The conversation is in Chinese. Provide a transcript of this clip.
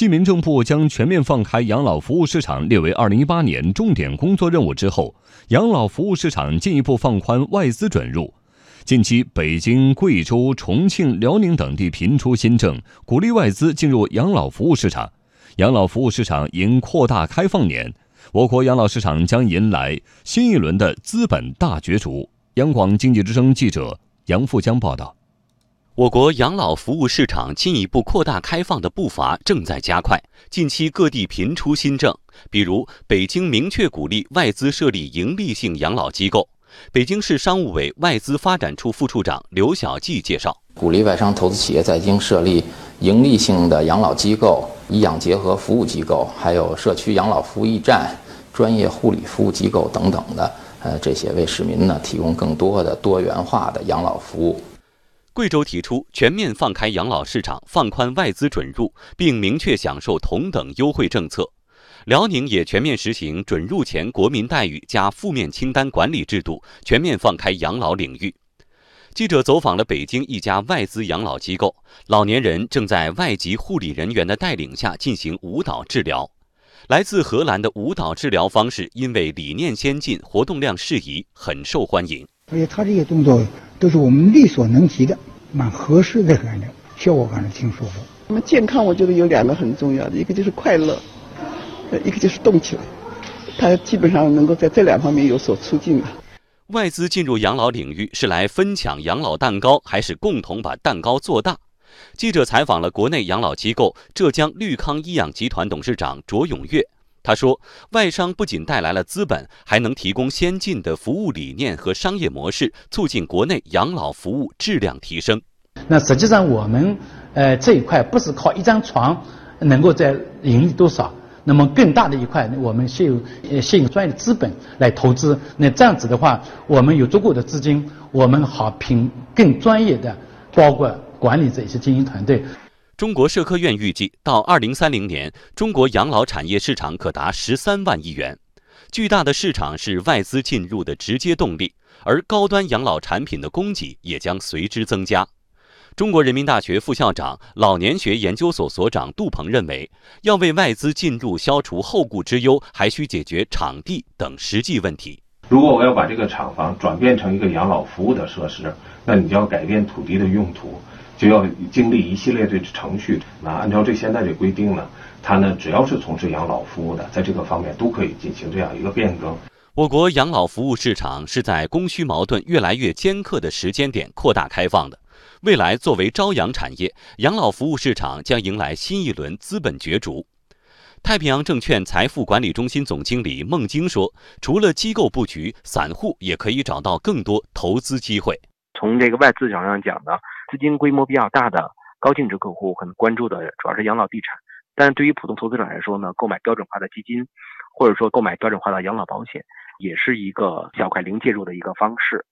继民政部将全面放开养老服务市场列为二零一八年重点工作任务之后，养老服务市场进一步放宽外资准入。近期，北京、贵州、重庆、辽宁等地频出新政，鼓励外资进入养老服务市场。养老服务市场迎扩大开放年，我国养老市场将迎来新一轮的资本大角逐。央广经济之声记者杨富江报道。我国养老服务市场进一步扩大开放的步伐正在加快。近期各地频出新政，比如北京明确鼓励外资设立盈利性养老机构。北京市商务委外资发展处副处长刘晓季介绍，鼓励外商投资企业在京设立盈利性的养老机构、医养结合服务机构，还有社区养老服务驿站、专业护理服务机构等等的，呃，这些为市民呢提供更多的多元化的养老服务。贵州提出全面放开养老市场，放宽外资准入，并明确享受同等优惠政策。辽宁也全面实行准入前国民待遇加负面清单管理制度，全面放开养老领域。记者走访了北京一家外资养老机构，老年人正在外籍护理人员的带领下进行舞蹈治疗。来自荷兰的舞蹈治疗方式，因为理念先进、活动量适宜，很受欢迎。而且他这些动作都是我们力所能及的，蛮合适的，感觉效果反正挺舒服。那么健康，我觉得有两个很重要的，一个就是快乐，一个就是动起来。它基本上能够在这两方面有所促进吧。外资进入养老领域是来分抢养老蛋糕，还是共同把蛋糕做大？记者采访了国内养老机构浙江绿康医养集团董事长卓永月。他说：“外商不仅带来了资本，还能提供先进的服务理念和商业模式，促进国内养老服务质量提升。那实际上我们呃这一块不是靠一张床能够在盈利多少，那么更大的一块，我们是有呃吸引专业的资本来投资。那这样子的话，我们有足够的资金，我们好聘更专业的，包括管理者一些经营团队。”中国社科院预计，到二零三零年，中国养老产业市场可达十三万亿元。巨大的市场是外资进入的直接动力，而高端养老产品的供给也将随之增加。中国人民大学副校长、老年学研究所所长杜鹏认为，要为外资进入消除后顾之忧，还需解决场地等实际问题。如果我要把这个厂房转变成一个养老服务的设施，那你就要改变土地的用途。就要经历一系列的程序。那按照这现在这规定呢，他呢只要是从事养老服务的，在这个方面都可以进行这样一个变更。我国养老服务市场是在供需矛盾越来越尖刻的时间点扩大开放的。未来作为朝阳产业，养老服务市场将迎来新一轮资本角逐。太平洋证券财富管理中心总经理孟晶说：“除了机构布局，散户也可以找到更多投资机会。从这个外资角度上讲呢。”资金规模比较大的高净值客户可能关注的主要是养老地产，但对于普通投资者来说呢，购买标准化的基金，或者说购买标准化的养老保险，也是一个小块零介入的一个方式。